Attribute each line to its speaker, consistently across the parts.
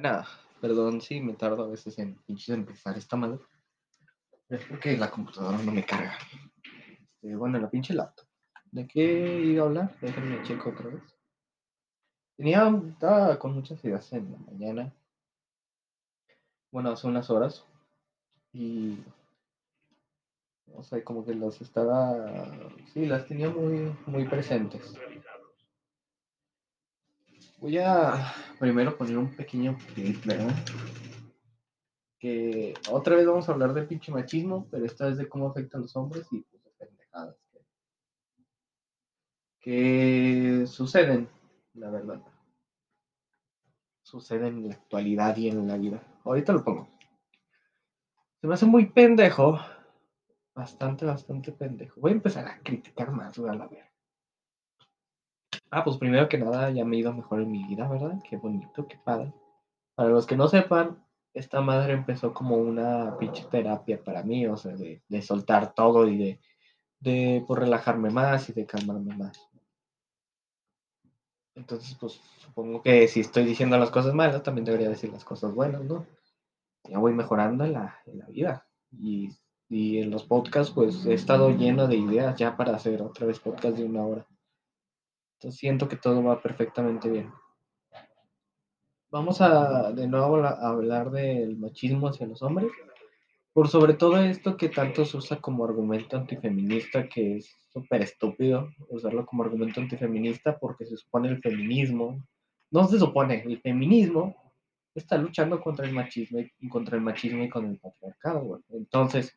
Speaker 1: Bueno, perdón si me tardo a veces en pinches empezar esta madre. Es porque la computadora no me carga. Este, bueno, la pinche laptop. ¿De qué iba a hablar? Déjenme checo otra vez. Tenía, estaba con muchas ideas en la mañana. Bueno, hace unas horas. Y. No sé, como que las estaba. Sí, las tenía muy, muy presentes. Voy a primero poner un pequeño clip. Que otra vez vamos a hablar del pinche machismo, pero esta vez de cómo afecta a los hombres y pues de pendejadas que suceden, la verdad. Suceden en la actualidad y en la vida. Ahorita lo pongo. Se me hace muy pendejo. Bastante, bastante pendejo. Voy a empezar a criticar más, voy a la ver. Ah, pues primero que nada ya me he ido mejor en mi vida, ¿verdad? Qué bonito, qué padre. Para los que no sepan, esta madre empezó como una pinche terapia para mí, o sea, de, de soltar todo y de, de pues, relajarme más y de calmarme más. Entonces, pues supongo que si estoy diciendo las cosas malas, también debería decir las cosas buenas, ¿no? Ya voy mejorando en la, en la vida. Y, y en los podcasts, pues he estado lleno de ideas ya para hacer otra vez podcast de una hora. Entonces siento que todo va perfectamente bien. Vamos a de nuevo a hablar del machismo hacia los hombres. Por sobre todo esto que tanto se usa como argumento antifeminista, que es súper estúpido usarlo como argumento antifeminista porque se supone el feminismo. No se supone, el feminismo está luchando contra el machismo y contra el machismo y con el patriarcado. güey. Entonces,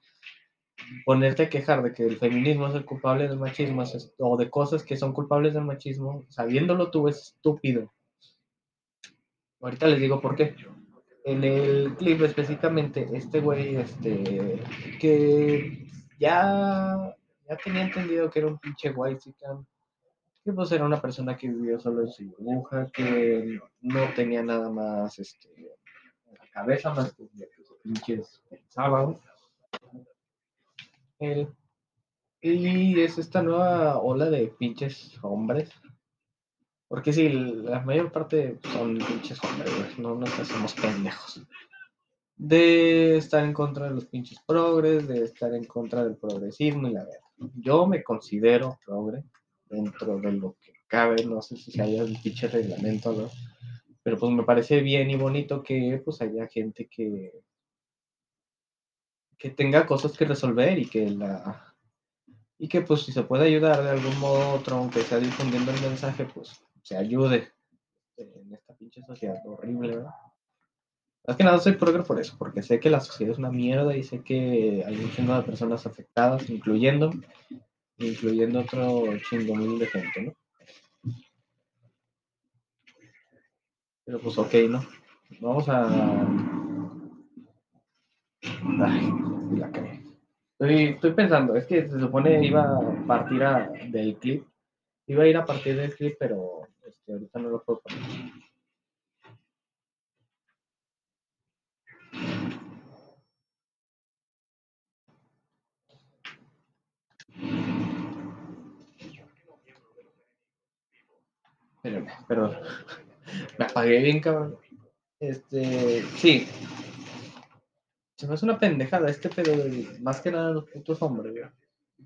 Speaker 1: ponerte a quejar de que el feminismo es el culpable del machismo o de cosas que son culpables del machismo, sabiéndolo tú es estúpido. Ahorita les digo por qué. En el clip específicamente, este güey, este, que ya, ya tenía entendido que era un pinche white que pues era una persona que vivió solo en su burbuja, que no tenía nada más, este, en la cabeza más que lo pinches pensaban. Él Y es esta nueva ola de pinches hombres. Porque sí, la mayor parte son pinches hombres, no nos hacemos pendejos. De estar en contra de los pinches progres, de estar en contra del progresismo y la verdad. Yo me considero progre dentro de lo que cabe, no sé si haya un pinche reglamento, ¿no? Pero pues me parece bien y bonito que pues haya gente que que tenga cosas que resolver y que la y que pues si se puede ayudar de algún modo otro, aunque sea difundiendo el mensaje, pues se ayude en esta pinche sociedad horrible, ¿verdad? Más que nada soy progre por eso, porque sé que la sociedad es una mierda y sé que hay un chingo de personas afectadas, incluyendo, incluyendo otro chingo mil de gente, ¿no? Pero pues ok, ¿no? Vamos a... La cagué. Estoy, estoy pensando, es que se supone iba a partir del clip, iba a ir a partir del clip, pero este, ahorita no lo puedo poner. Espérame, perdón. Me apagué bien, cabrón. Este, sí. Se me hace una pendejada este pedo de más que nada los putos hombres, güey.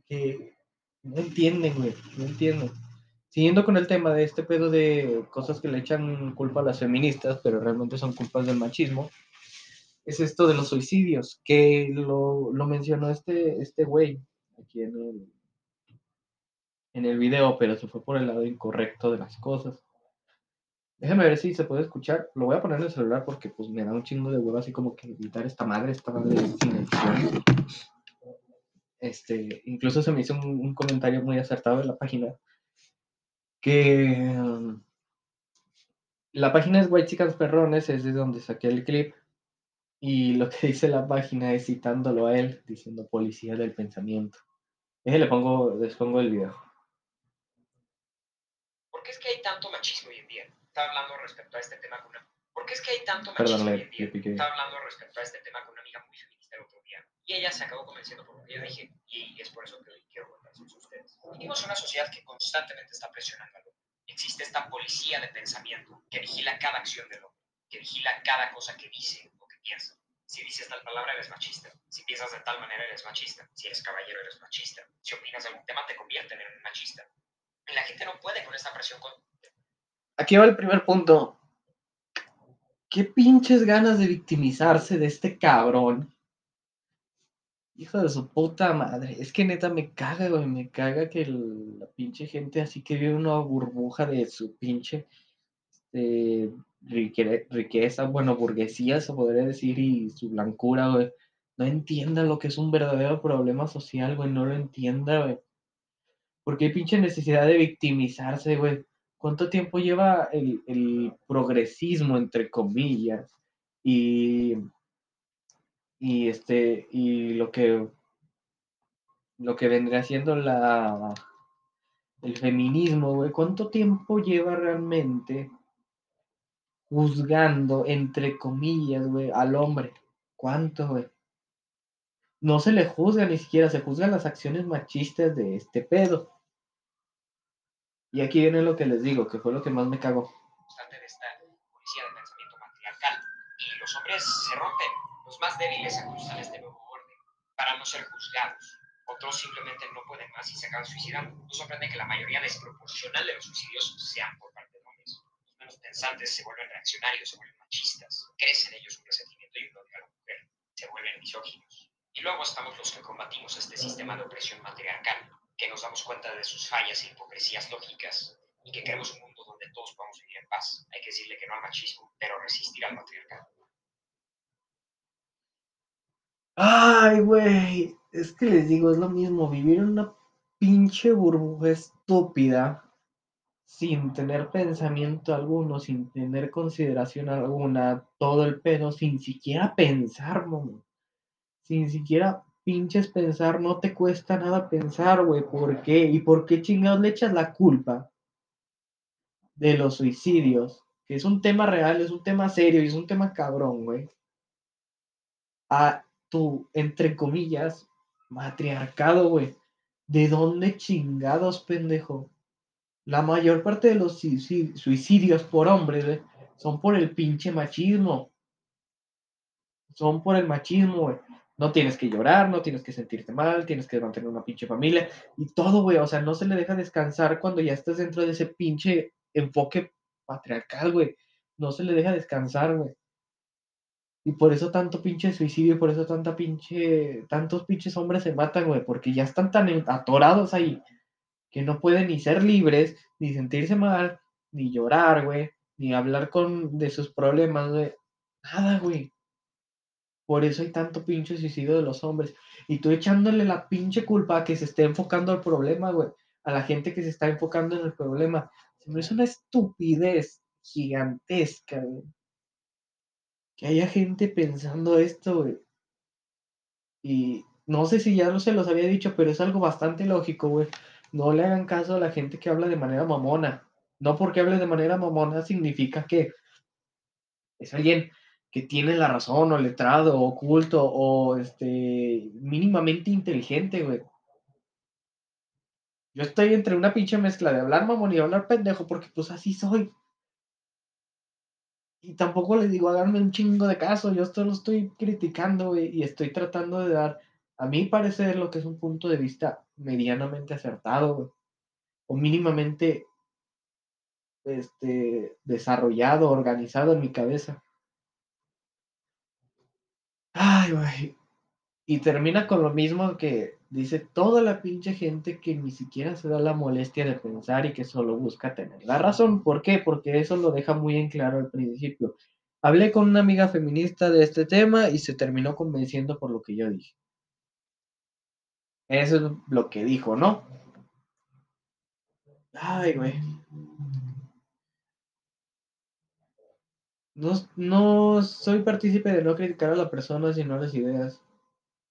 Speaker 1: Que no entienden, güey. No entienden. Siguiendo con el tema de este pedo de cosas que le echan culpa a las feministas, pero realmente son culpas del machismo, es esto de los suicidios, que lo, lo mencionó este, este güey aquí en el, en el video, pero se fue por el lado incorrecto de las cosas. Déjame ver si se puede escuchar. Lo voy a poner en el celular porque pues me da un chingo de huevo así como que editar esta madre, esta madre. Este, incluso se me hizo un, comentario muy acertado de la página. Que um, la página es White Chicas Perrones, es de donde saqué el clip. Y lo que dice la página es citándolo a él, diciendo policía del pensamiento. Déjenle pongo, les pongo el video.
Speaker 2: ¿Por qué es que hay tanto machismo en? Estaba hablando respecto a este tema con una... ¿Por qué es que hay tanto machismo hoy en día? Estaba hablando respecto a este tema con una amiga muy feminista el otro día. Y ella se acabó convenciendo por lo que yo dije. Y es por eso que hoy quiero contarles a ustedes. Vivimos en una sociedad que constantemente está presionando al hombre. Existe esta policía de pensamiento que vigila cada acción del hombre. Que vigila cada cosa que dice o que piensa. Si dices tal palabra, eres machista. Si piensas de tal manera, eres machista. Si eres caballero, eres machista. Si opinas de algún tema, te convierten en un machista. La gente no puede con esta presión.
Speaker 1: Aquí va el primer punto. Qué pinches ganas de victimizarse de este cabrón. Hijo de su puta madre. Es que neta me caga, güey. Me caga que la pinche gente así que vive una burbuja de su pinche este, rique- riqueza, bueno, burguesía se podría decir, y su blancura, güey. No entienda lo que es un verdadero problema social, güey. No lo entienda, güey. Porque hay pinche necesidad de victimizarse, güey. ¿Cuánto tiempo lleva el, progresismo, entre comillas? Y, y este, y lo que, lo que vendría siendo la, el feminismo, güey. ¿Cuánto tiempo lleva realmente juzgando, entre comillas, güey, al hombre? ¿Cuánto, güey? No se le juzga ni siquiera, se juzgan las acciones machistas de este pedo. Y aquí viene lo que les digo, que fue lo que más me cagó.
Speaker 2: constante de esta policía de pensamiento matriarcal. Y los hombres se rompen, los más débiles ajustan este nuevo orden para no ser juzgados. Otros simplemente no pueden más y se acaban suicidando. No sorprende que la mayoría desproporcional de los suicidios sean por parte de hombres. Los menos pensantes se vuelven reaccionarios, se vuelven machistas. Crece en ellos un resentimiento y un odio a la mujer. Se vuelven misóginos. Y luego estamos los que combatimos este sistema de opresión matriarcal, que nos damos cuenta de sus fallas e hipocresías lógicas y que queremos un mundo donde todos podamos vivir en paz. Hay que decirle que no al machismo, pero resistir al matriarcado.
Speaker 1: Ay, güey, es que les digo, es lo mismo, vivir en una pinche burbuja estúpida, sin tener pensamiento alguno, sin tener consideración alguna, todo el pedo, sin siquiera pensar, momo. Sin siquiera pinches pensar, no te cuesta nada pensar, güey, ¿por qué? ¿Y por qué chingados le echas la culpa de los suicidios? Que es un tema real, es un tema serio y es un tema cabrón, güey. A tu, entre comillas, matriarcado, güey. ¿De dónde chingados, pendejo? La mayor parte de los suicid- suicidios por hombres, son por el pinche machismo. Son por el machismo, güey. No tienes que llorar, no tienes que sentirte mal, tienes que mantener una pinche familia y todo, güey. O sea, no se le deja descansar cuando ya estás dentro de ese pinche enfoque patriarcal, güey. No se le deja descansar, güey. Y por eso tanto pinche suicidio, por eso tanta pinche, tantos pinches hombres se matan, güey, porque ya están tan atorados ahí que no pueden ni ser libres, ni sentirse mal, ni llorar, güey, ni hablar con de sus problemas, güey. Nada, güey. Por eso hay tanto pinche suicidio de los hombres. Y tú echándole la pinche culpa a que se esté enfocando al problema, güey. A la gente que se está enfocando en el problema. Se una estupidez gigantesca, güey. Que haya gente pensando esto, güey. Y no sé si ya no se los había dicho, pero es algo bastante lógico, güey. No le hagan caso a la gente que habla de manera mamona. No porque hable de manera mamona significa que es alguien que tiene la razón, o letrado, o oculto, o este, mínimamente inteligente, güey. Yo estoy entre una pinche mezcla de hablar mamón y hablar pendejo, porque pues así soy. Y tampoco les digo, háganme un chingo de caso, yo esto lo estoy criticando, güey, y estoy tratando de dar, a mi parecer, lo que es un punto de vista medianamente acertado, güey. O mínimamente este, desarrollado, organizado en mi cabeza. Ay, güey. Y termina con lo mismo que dice toda la pinche gente que ni siquiera se da la molestia de pensar y que solo busca tener la razón. ¿Por qué? Porque eso lo deja muy en claro al principio. Hablé con una amiga feminista de este tema y se terminó convenciendo por lo que yo dije. Eso es lo que dijo, ¿no? Ay, güey. No, no soy partícipe de no criticar a la persona, sino a las ideas.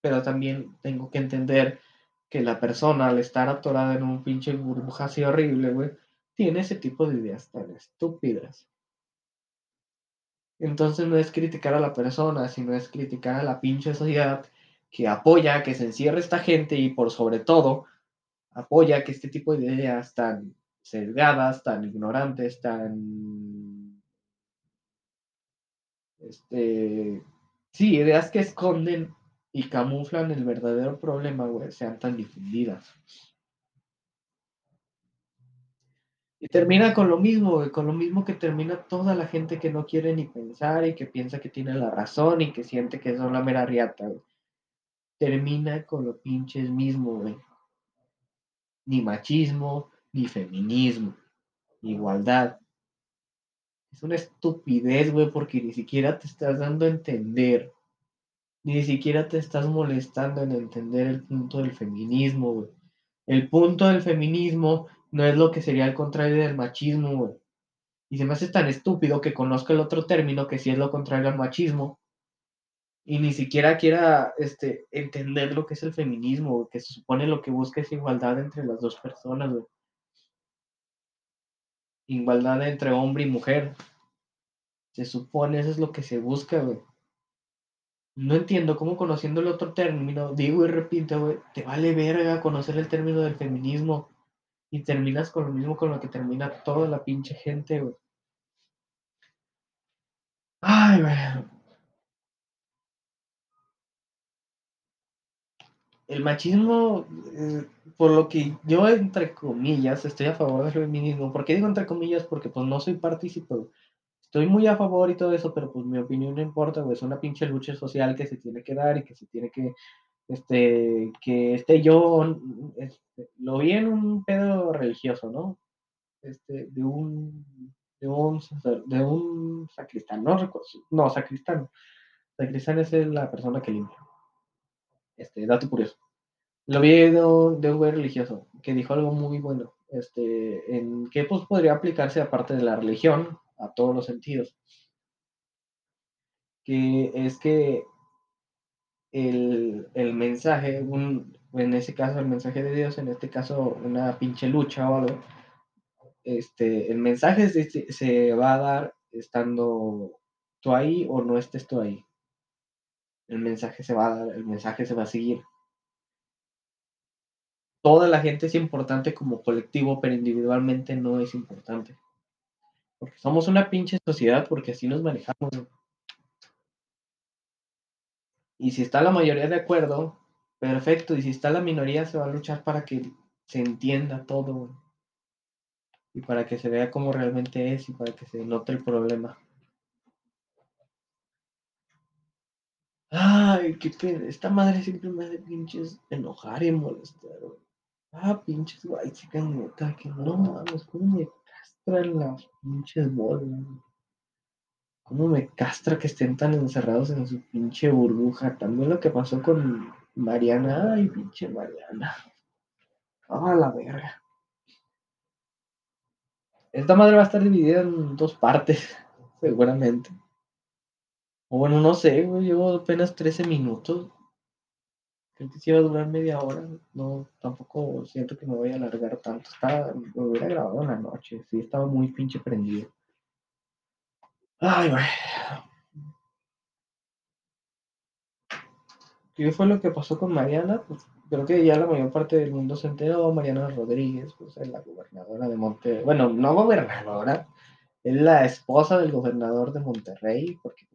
Speaker 1: Pero también tengo que entender que la persona, al estar atorada en un pinche burbuja así horrible, güey, tiene ese tipo de ideas tan estúpidas. Entonces no es criticar a la persona, sino es criticar a la pinche sociedad que apoya que se encierre esta gente y por sobre todo apoya que este tipo de ideas tan sesgadas, tan ignorantes, tan este, sí, ideas que esconden y camuflan el verdadero problema, güey, sean tan difundidas. Y termina con lo mismo, güey, con lo mismo que termina toda la gente que no quiere ni pensar y que piensa que tiene la razón y que siente que son la mera riata, güey. Termina con lo pinches mismo, güey. Ni machismo, ni feminismo, ni igualdad. Es una estupidez, güey, porque ni siquiera te estás dando a entender. Ni siquiera te estás molestando en entender el punto del feminismo, güey. El punto del feminismo no es lo que sería el contrario del machismo, güey. Y se me hace tan estúpido que conozca el otro término que sí es lo contrario al machismo. Y ni siquiera quiera este, entender lo que es el feminismo, que se supone lo que busca es igualdad entre las dos personas, güey. Igualdad entre hombre y mujer. Se supone, eso es lo que se busca, güey. No entiendo cómo conociendo el otro término, digo y repito, güey, te vale verga conocer el término del feminismo y terminas con lo mismo con lo que termina toda la pinche gente, güey. Ay, güey. El machismo, eh, por lo que yo, entre comillas, estoy a favor del feminismo. ¿Por qué digo entre comillas? Porque pues no soy partícipe. Estoy muy a favor y todo eso, pero pues mi opinión no importa. Es una pinche lucha social que se tiene que dar y que se tiene que, este, que esté yo, este, lo vi en un pedo religioso, ¿no? Este, de un, de un, de un sacristán, no recuerdo, no, sacristán. Sacristán es la persona que limpia. Este, dato curioso. Lo vi de un, de un güey religioso que dijo algo muy bueno. Este, en que pues podría aplicarse aparte de la religión a todos los sentidos. Que es que el, el mensaje, un, en ese caso el mensaje de Dios, en este caso una pinche lucha o algo, este, el mensaje se, se va a dar estando tú ahí o no estés tú ahí. El mensaje se va a dar, el mensaje se va a seguir. Toda la gente es importante como colectivo, pero individualmente no es importante. Porque somos una pinche sociedad, porque así nos manejamos. Y si está la mayoría de acuerdo, perfecto. Y si está la minoría, se va a luchar para que se entienda todo. Y para que se vea cómo realmente es y para que se note el problema. Ay, qué pedo. Esta madre siempre me hace pinches enojar y molestar. Ah, pinches guay, chicas, neta, que no mames, cómo me castran las pinches bolas. Cómo me castra que estén tan encerrados en su pinche burbuja. También lo que pasó con Mariana. Ay, pinche Mariana. Ah, la verga. Esta madre va a estar dividida en dos partes, seguramente. O bueno, no sé, llevo apenas 13 minutos. Creo que si iba a durar media hora. No, tampoco siento que me voy a alargar tanto. Estaba, lo hubiera grabado en la noche. Sí, estaba muy pinche prendido. Ay, güey. ¿Qué fue lo que pasó con Mariana? Pues creo que ya la mayor parte del mundo se enteró. Mariana Rodríguez, pues es la gobernadora de Monterrey. Bueno, no gobernadora, es la esposa del gobernador de Monterrey, porque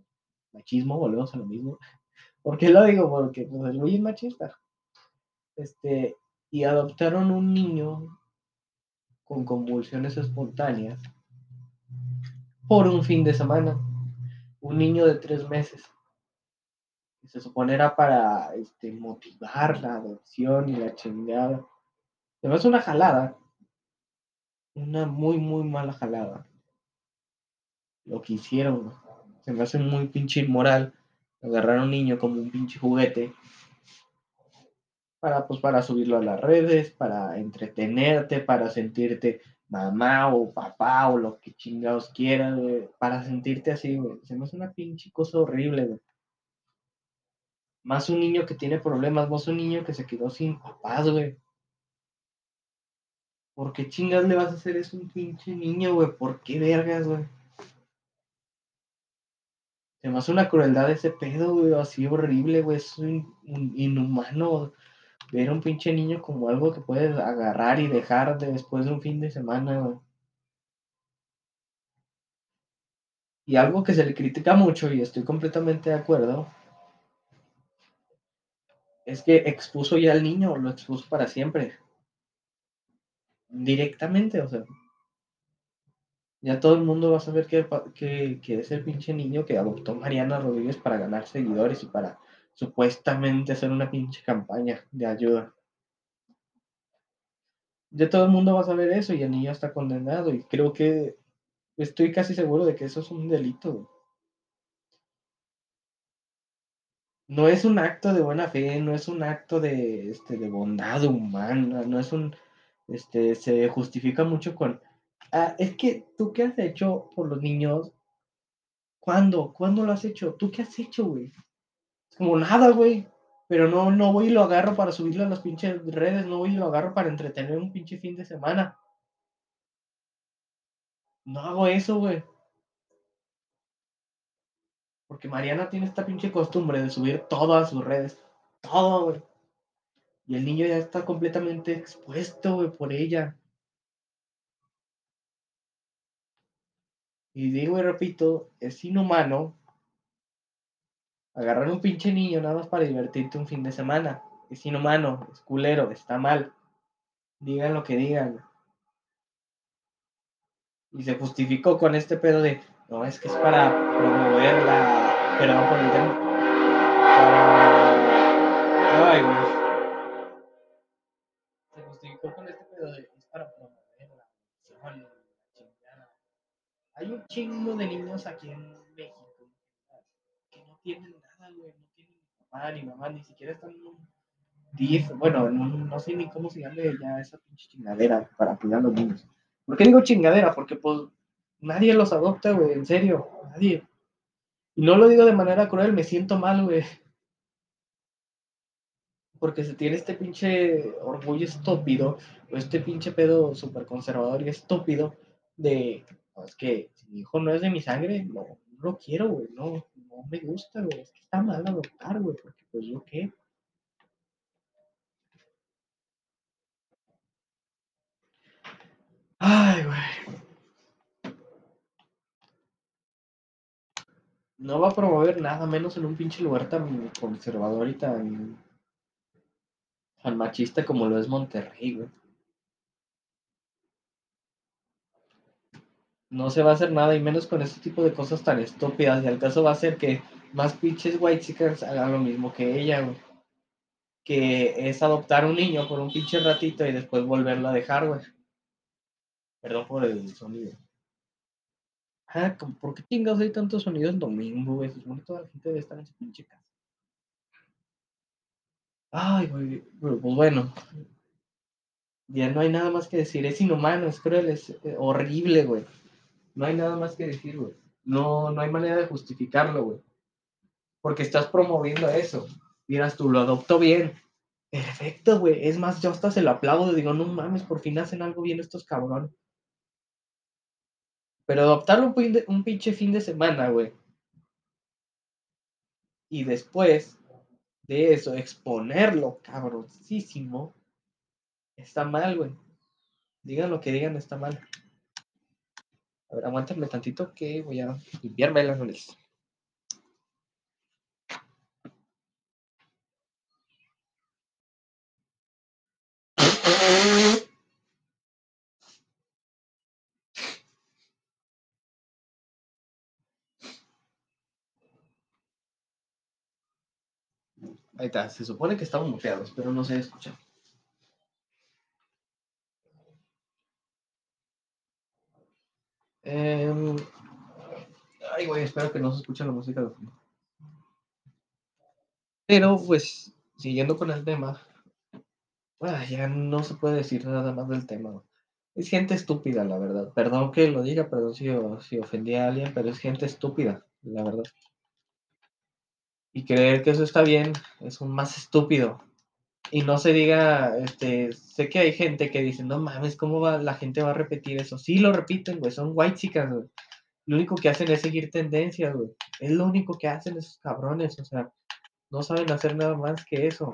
Speaker 1: machismo, volvemos a lo mismo. ¿Por qué lo digo? Porque pues, güey es machista. Este, y adoptaron un niño con convulsiones espontáneas por un fin de semana. Un niño de tres meses. Se supone era para este, motivar la adopción y la chingada. Además, una jalada. Una muy, muy mala jalada. Lo que hicieron. Se me hace muy pinche inmoral agarrar a un niño como un pinche juguete para pues para subirlo a las redes, para entretenerte, para sentirte mamá o papá o lo que chingados quieras, güey, para sentirte así, güey. Se me hace una pinche cosa horrible, güey. Más un niño que tiene problemas, más un niño que se quedó sin papás, güey. ¿Por qué chingas le vas a hacer eso a un pinche niño, güey? ¿Por qué vergas, güey? Se me hace una crueldad ese pedo, güey, así horrible, güey. Es inhumano ver a un pinche niño como algo que puedes agarrar y dejar de después de un fin de semana, güey. Y algo que se le critica mucho, y estoy completamente de acuerdo, es que expuso ya al niño, lo expuso para siempre. Directamente, o sea. Ya todo el mundo va a saber que, que, es el pinche niño que adoptó Mariana Rodríguez para ganar seguidores y para supuestamente hacer una pinche campaña de ayuda. Ya todo el mundo va a saber eso y el niño está condenado y creo que estoy casi seguro de que eso es un delito. No es un acto de buena fe, no es un acto de, este, de bondad humana, no es un, este, se justifica mucho con, ah, es que tú qué has hecho por los niños, ¿cuándo? ¿Cuándo lo has hecho? ¿Tú qué has hecho, güey? Es como nada, güey. Pero no, no voy y lo agarro para subirlo a las pinches redes, no voy y lo agarro para entretener un pinche fin de semana. No hago eso, güey. Porque Mariana tiene esta pinche costumbre de subir todo a sus redes. Todo, güey. Y el niño ya está completamente expuesto, güey, por ella. Y digo y repito, es inhumano agarrar un pinche niño nada más para divertirte un fin de semana. Es inhumano, es culero, está mal. Digan lo que digan. Y se justificó con este pedo de, no, es que es para promover la... Perdón por el tema. Ay, güey. Hay un chingo de niños aquí en México que no tienen nada, güey. No tienen ni papá ni mamá, ni siquiera están en un DIF. Bueno, no, no sé ni cómo se llama ya esa pinche chingadera para apoyar a los niños. ¿Por qué digo chingadera? Porque pues nadie los adopta, güey, en serio, nadie. Y no lo digo de manera cruel, me siento mal, güey. Porque se tiene este pinche orgullo estúpido, o este pinche pedo súper conservador y estúpido de, es que si mi hijo no es de mi sangre, no, no lo quiero, güey, no, no me gusta, güey, es que está mal adoptar, güey, porque pues yo qué. Ay, güey. No va a promover nada menos en un pinche lugar tan conservador y tan, tan machista como lo es Monterrey, güey. No se va a hacer nada y menos con este tipo de cosas tan estúpidas. Y al caso va a ser que más pinches white chickens hagan lo mismo que ella, güey. Que es adoptar un niño por un pinche ratito y después volverlo a dejar, güey. Perdón por el sonido. Ah, ¿por qué chingados hay tantos sonidos en domingo, güey? Se supone que toda la gente debe estar en su pinche casa. Ay, güey, pues bueno. Ya no hay nada más que decir. Es inhumano, es cruel, es eh, horrible, güey. No hay nada más que decir, güey. No, no hay manera de justificarlo, güey. Porque estás promoviendo eso. Miras tú, lo adoptó bien. Perfecto, güey. Es más, yo hasta se lo aplaudo. Digo, no mames, por fin hacen algo bien estos cabrones. Pero adoptar un, un pinche fin de semana, güey. Y después de eso, exponerlo, cabroncísimo. Está mal, güey. Digan lo que digan, está mal. A ver, aguántame tantito que voy a limpiarme las nariz. Ahí está, se supone que estamos muteados, pero no se escucha. Eh, ay, güey, espero que no se escuche la música de fondo. Pero, pues, siguiendo con el tema, ah, ya no se puede decir nada más del tema. Es gente estúpida, la verdad. Perdón que lo diga, perdón si, si ofendí a alguien, pero es gente estúpida, la verdad. Y creer que eso está bien es un más estúpido. Y no se diga, este, sé que hay gente que dice, no mames, ¿cómo va, la gente va a repetir eso? Sí, lo repiten, güey, son white chicas, güey. Lo único que hacen es seguir tendencias, güey. Es lo único que hacen esos cabrones, o sea, no saben hacer nada más que eso.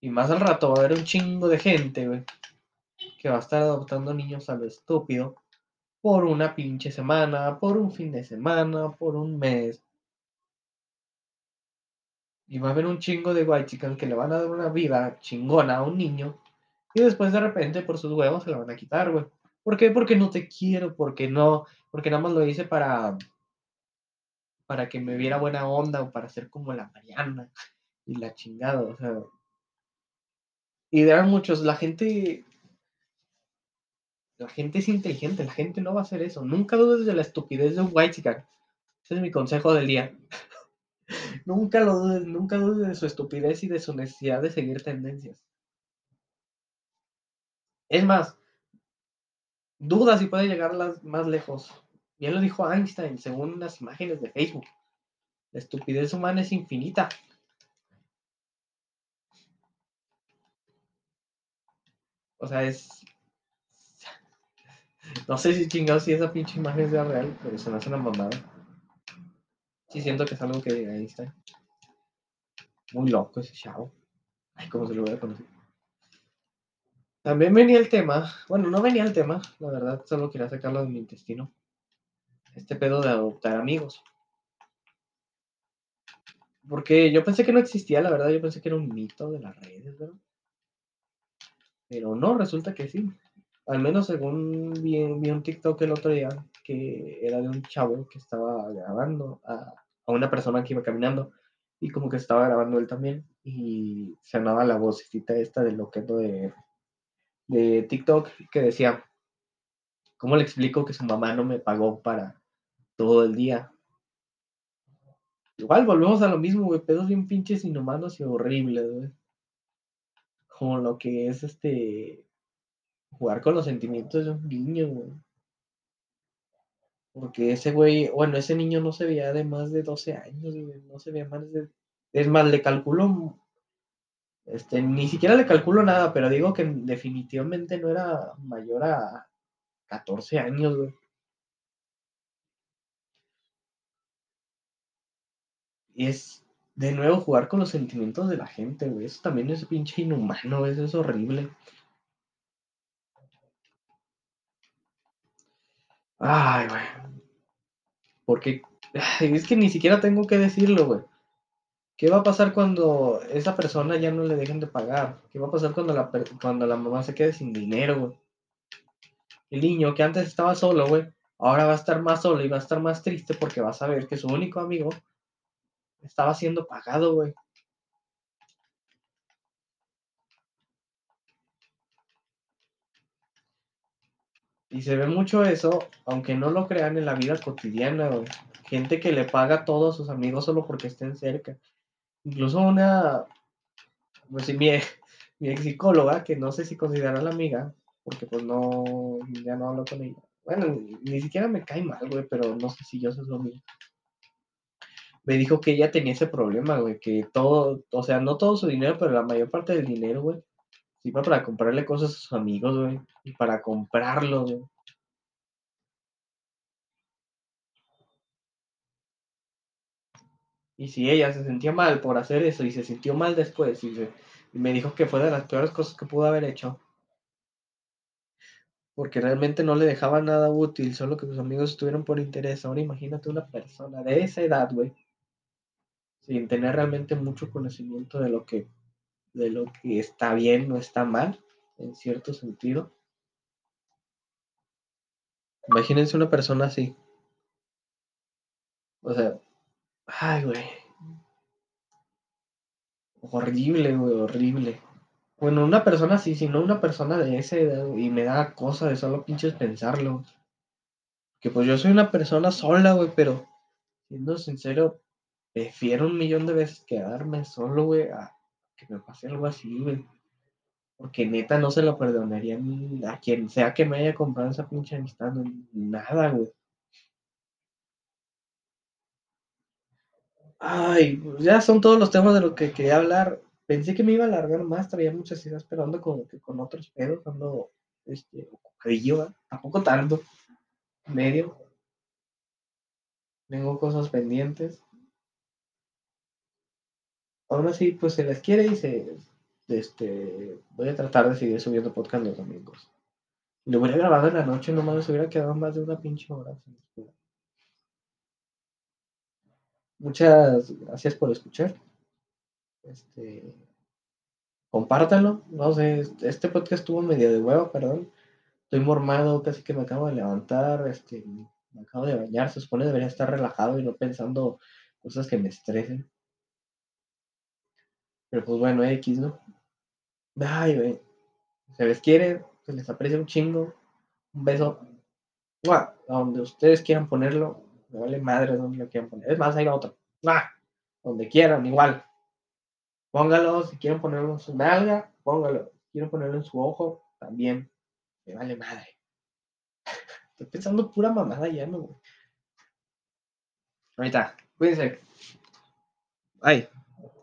Speaker 1: Y más al rato va a haber un chingo de gente, güey, que va a estar adoptando niños a lo estúpido por una pinche semana, por un fin de semana, por un mes. Y va a haber un chingo de white que le van a dar una vida chingona a un niño. Y después de repente por sus huevos se la van a quitar, güey. ¿Por qué? Porque no te quiero, porque no, porque nada más lo hice para, para que me viera buena onda o para ser como la Mariana y la chingada, o sea. Y de muchos, la gente, la gente es inteligente, la gente no va a hacer eso. Nunca dudes de la estupidez de un white. Ese es mi consejo del día. Nunca lo dudes, nunca dudes de su estupidez y de su necesidad de seguir tendencias. Es más, duda si puede llegar más lejos. Bien lo dijo Einstein, según las imágenes de Facebook. La estupidez humana es infinita. O sea, es. No sé si chingados si esa pinche imagen es real, pero se me hace una mamada. Sí, siento que es algo que diga Einstein. Muy loco ese chavo. Ay, cómo se lo voy a conocer. También venía el tema, bueno, no venía el tema, la verdad, solo quería sacarlo de mi intestino. Este pedo de adoptar amigos. Porque yo pensé que no existía, la verdad, yo pensé que era un mito de las redes, ¿verdad? Pero no, resulta que sí. Al menos según vi, un TikTok el otro día, que era de un chavo que estaba grabando a, a una persona que iba caminando y como que estaba grabando él también y sonaba la vocecita esta del loqueto de de TikTok que decía, ¿cómo le explico que su mamá no me pagó para todo el día? Igual volvemos a lo mismo, güey, pedos bien pinches inhumanos y horribles, güey. Como lo que es este jugar con los sentimientos de un niño, güey. Porque ese güey, bueno, ese niño no se veía de más de 12 años, güey. No se veía más de. Es más, le calculo este, ni siquiera le calculo nada, pero digo que definitivamente no era mayor a 14 años, güey. Es de nuevo jugar con los sentimientos de la gente, güey. Eso también es pinche inhumano, eso es horrible. Ay, güey. Porque es que ni siquiera tengo que decirlo, güey. ¿Qué va a pasar cuando esa persona ya no le dejen de pagar? ¿Qué va a pasar cuando la, cuando la mamá se quede sin dinero, güey? El niño que antes estaba solo, güey, ahora va a estar más solo y va a estar más triste porque va a saber que su único amigo estaba siendo pagado, güey. Y se ve mucho eso, aunque no lo crean en la vida cotidiana, güey. Gente que le paga a todos sus amigos solo porque estén cerca. Incluso una, pues mi, mi ex psicóloga, que no sé si considera la amiga, porque pues no, ya no hablo con ella. Bueno, ni siquiera me cae mal, güey, pero no sé si yo soy lo mismo. Me dijo que ella tenía ese problema, güey, que todo, o sea, no todo su dinero, pero la mayor parte del dinero, güey, iba para comprarle cosas a sus amigos, güey, y para comprarlo, güey. Y si ella se sentía mal por hacer eso y se sintió mal después y, me dijo que fue de las peores cosas que pudo haber hecho, porque realmente no le dejaba nada útil, solo que sus amigos estuvieron por interés. Ahora imagínate una persona de esa edad, güey, sin tener realmente mucho conocimiento de lo que, de lo que está bien o está mal, en cierto sentido. Imagínense una persona así. O sea, Ay, güey. Horrible, güey, horrible. Bueno, una persona así, si no una persona de ese edad, y me da cosa de solo pinches pensarlo. Que pues yo soy una persona sola, güey, pero siendo sincero, prefiero un millón de veces quedarme solo, güey, que me pase algo así, güey. Porque neta no se lo perdonaría a quien sea que me haya comprado esa pinche amistad, nada, güey. Ay, pues ya son todos los temas de lo que quería hablar. Pensé que me iba a alargar más, traía muchas ideas, esperando con, con otros pedos, ando este, ocupadillo, tampoco tanto, medio. Tengo cosas pendientes. Aún así, pues se les quiere y se, este, voy a tratar de seguir subiendo podcast los domingos. Lo hubiera grabado en la noche, nomás se hubiera quedado más de una pinche hora. Muchas gracias por escuchar. Este. No sé, este podcast estuvo medio de huevo, perdón. Estoy mormado, casi que me acabo de levantar. Este, me acabo de bañar. Se supone debería estar relajado y no pensando cosas que me estresen. Pero pues bueno, X, ¿no? Ay, güey. Se les quiere, se les aprecia un chingo. Un beso. A donde ustedes quieran ponerlo. Me vale madre donde lo quieran poner. Es más, hay otro. Donde quieran, igual. Póngalo. Si quieren ponerlo en su nalga, póngalo. Si quieren ponerlo en su ojo, también. Me vale madre. Estoy pensando pura mamada ya, no, güey. Ahorita, cuídense. Ay,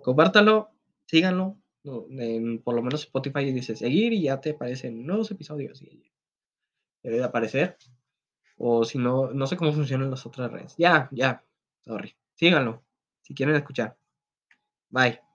Speaker 1: compártalo, síganlo. Por lo menos Spotify dice seguir y ya te aparecen nuevos episodios. Debe de aparecer. O si no, no sé cómo funcionan las otras redes. Ya, ya. Sorry. Síganlo. Si quieren escuchar. Bye.